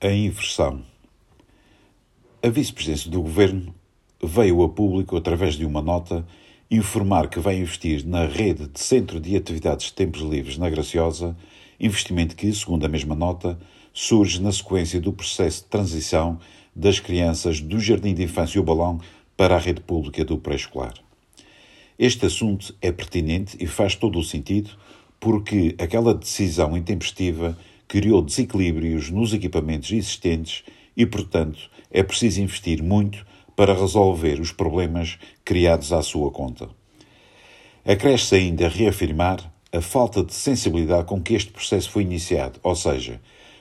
A inversão. A vice-presidência do governo veio a público, através de uma nota, informar que vai investir na rede de Centro de Atividades de Tempos Livres na Graciosa, investimento que, segundo a mesma nota, surge na sequência do processo de transição das crianças do Jardim de Infância e o Balão para a rede pública do pré-escolar. Este assunto é pertinente e faz todo o sentido porque aquela decisão intempestiva criou desequilíbrios nos equipamentos existentes e, portanto, é preciso investir muito para resolver os problemas criados à sua conta. Acresce ainda reafirmar a falta de sensibilidade com que este processo foi iniciado, ou seja,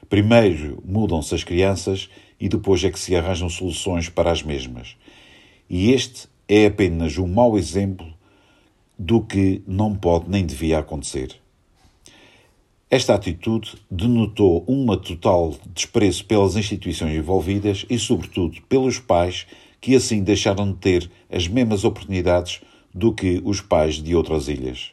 primeiro mudam-se as crianças e depois é que se arranjam soluções para as mesmas. E este é apenas um mau exemplo do que não pode nem devia acontecer. Esta atitude denotou uma total desprezo pelas instituições envolvidas e, sobretudo, pelos pais que assim deixaram de ter as mesmas oportunidades do que os pais de outras ilhas.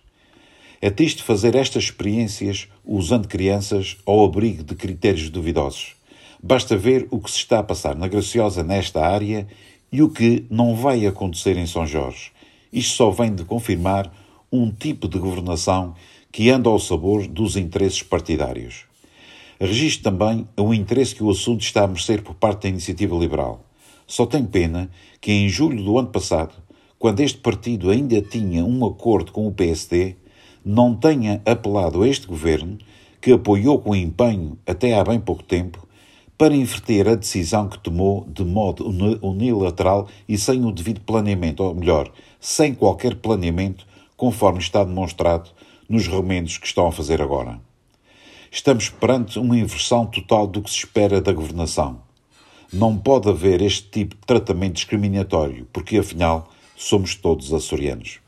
É triste fazer estas experiências usando crianças ao abrigo de critérios duvidosos. Basta ver o que se está a passar na Graciosa nesta área e o que não vai acontecer em São Jorge. Isto só vem de confirmar um tipo de governação que anda ao sabor dos interesses partidários. Registro também o interesse que o assunto está a merecer por parte da iniciativa liberal. Só tem pena que em julho do ano passado, quando este partido ainda tinha um acordo com o PSD, não tenha apelado a este governo, que apoiou com empenho até há bem pouco tempo, para inverter a decisão que tomou de modo unilateral e sem o devido planeamento, ou melhor, sem qualquer planeamento, conforme está demonstrado nos remendos que estão a fazer agora. Estamos perante uma inversão total do que se espera da governação. Não pode haver este tipo de tratamento discriminatório, porque afinal somos todos açorianos.